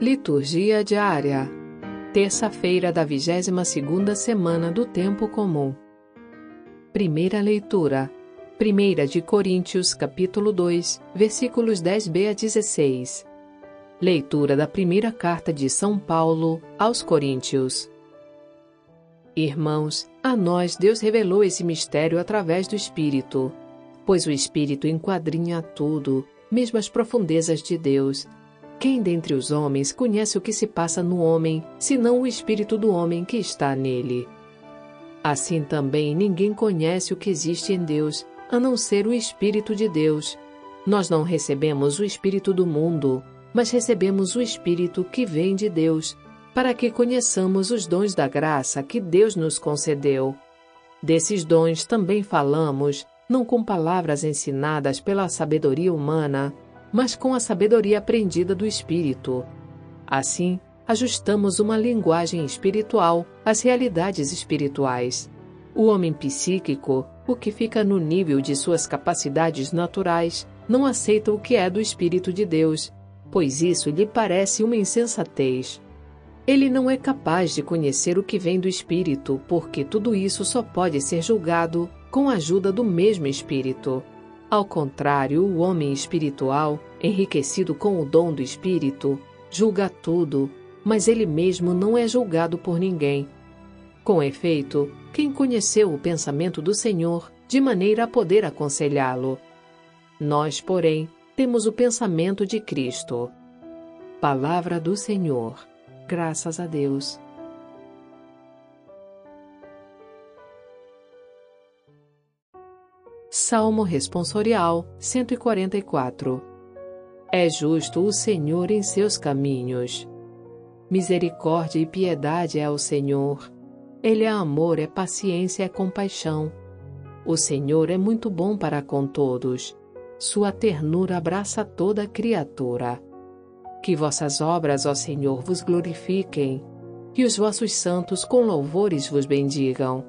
Liturgia diária. Terça-feira da 22ª semana do tempo comum. Primeira leitura. Primeira de Coríntios, capítulo 2, versículos 10b a 16. Leitura da primeira carta de São Paulo aos Coríntios. Irmãos, a nós Deus revelou esse mistério através do Espírito, pois o Espírito enquadrinha tudo, mesmo as profundezas de Deus quem dentre os homens conhece o que se passa no homem, senão o espírito do homem que está nele? Assim também ninguém conhece o que existe em Deus, a não ser o Espírito de Deus. Nós não recebemos o Espírito do mundo, mas recebemos o Espírito que vem de Deus, para que conheçamos os dons da graça que Deus nos concedeu. Desses dons também falamos, não com palavras ensinadas pela sabedoria humana, mas com a sabedoria aprendida do Espírito. Assim, ajustamos uma linguagem espiritual às realidades espirituais. O homem psíquico, o que fica no nível de suas capacidades naturais, não aceita o que é do Espírito de Deus, pois isso lhe parece uma insensatez. Ele não é capaz de conhecer o que vem do Espírito, porque tudo isso só pode ser julgado com a ajuda do mesmo Espírito. Ao contrário, o homem espiritual, enriquecido com o dom do Espírito, julga tudo, mas ele mesmo não é julgado por ninguém. Com efeito, quem conheceu o pensamento do Senhor de maneira a poder aconselhá-lo? Nós, porém, temos o pensamento de Cristo. Palavra do Senhor. Graças a Deus. Salmo Responsorial 144 É justo o Senhor em seus caminhos. Misericórdia e piedade é o Senhor. Ele é amor, é paciência, é compaixão. O Senhor é muito bom para com todos. Sua ternura abraça toda criatura. Que vossas obras, ó Senhor, vos glorifiquem. Que os vossos santos com louvores vos bendigam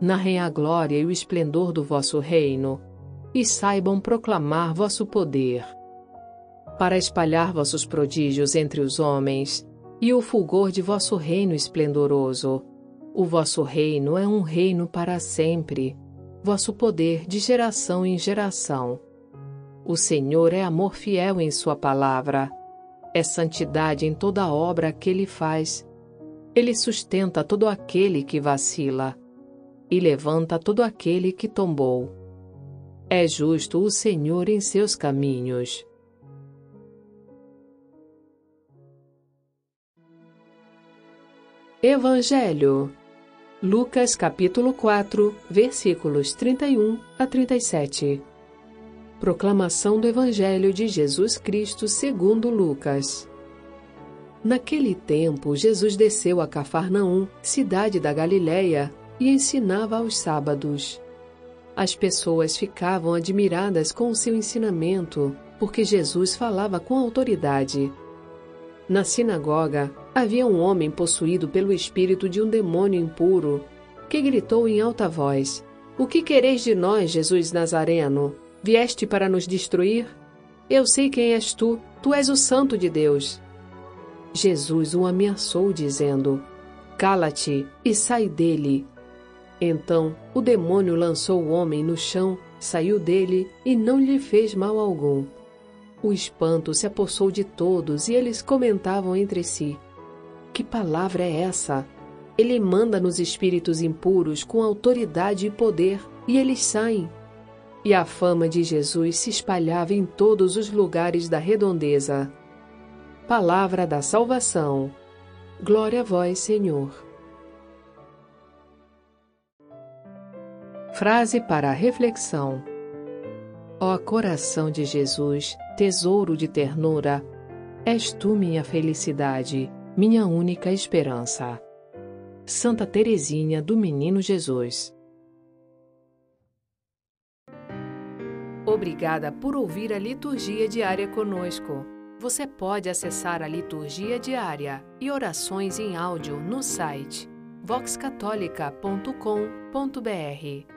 narrem a glória e o esplendor do vosso reino, e saibam proclamar vosso poder. Para espalhar vossos prodígios entre os homens, e o fulgor de vosso reino esplendoroso. O vosso reino é um reino para sempre, vosso poder de geração em geração. O Senhor é amor fiel em Sua palavra, é santidade em toda obra que Ele faz. Ele sustenta todo aquele que vacila e levanta todo aquele que tombou. É justo o Senhor em seus caminhos. Evangelho Lucas capítulo 4, versículos 31 a 37. Proclamação do Evangelho de Jesus Cristo segundo Lucas. Naquele tempo, Jesus desceu a Cafarnaum, cidade da Galiléia, e ensinava aos sábados. As pessoas ficavam admiradas com o seu ensinamento, porque Jesus falava com autoridade. Na sinagoga, havia um homem possuído pelo espírito de um demônio impuro, que gritou em alta voz: O que quereis de nós, Jesus Nazareno? Vieste para nos destruir? Eu sei quem és tu, tu és o Santo de Deus. Jesus o ameaçou, dizendo: Cala-te e sai dele. Então o demônio lançou o homem no chão, saiu dele e não lhe fez mal algum. O espanto se apossou de todos e eles comentavam entre si: Que palavra é essa? Ele manda nos espíritos impuros com autoridade e poder, e eles saem. E a fama de Jesus se espalhava em todos os lugares da redondeza. Palavra da salvação. Glória a vós, Senhor. Frase para a reflexão: Ó coração de Jesus, tesouro de ternura, és tu minha felicidade, minha única esperança. Santa Teresinha do Menino Jesus. Obrigada por ouvir a liturgia diária conosco. Você pode acessar a liturgia diária e orações em áudio no site voxcatolica.com.br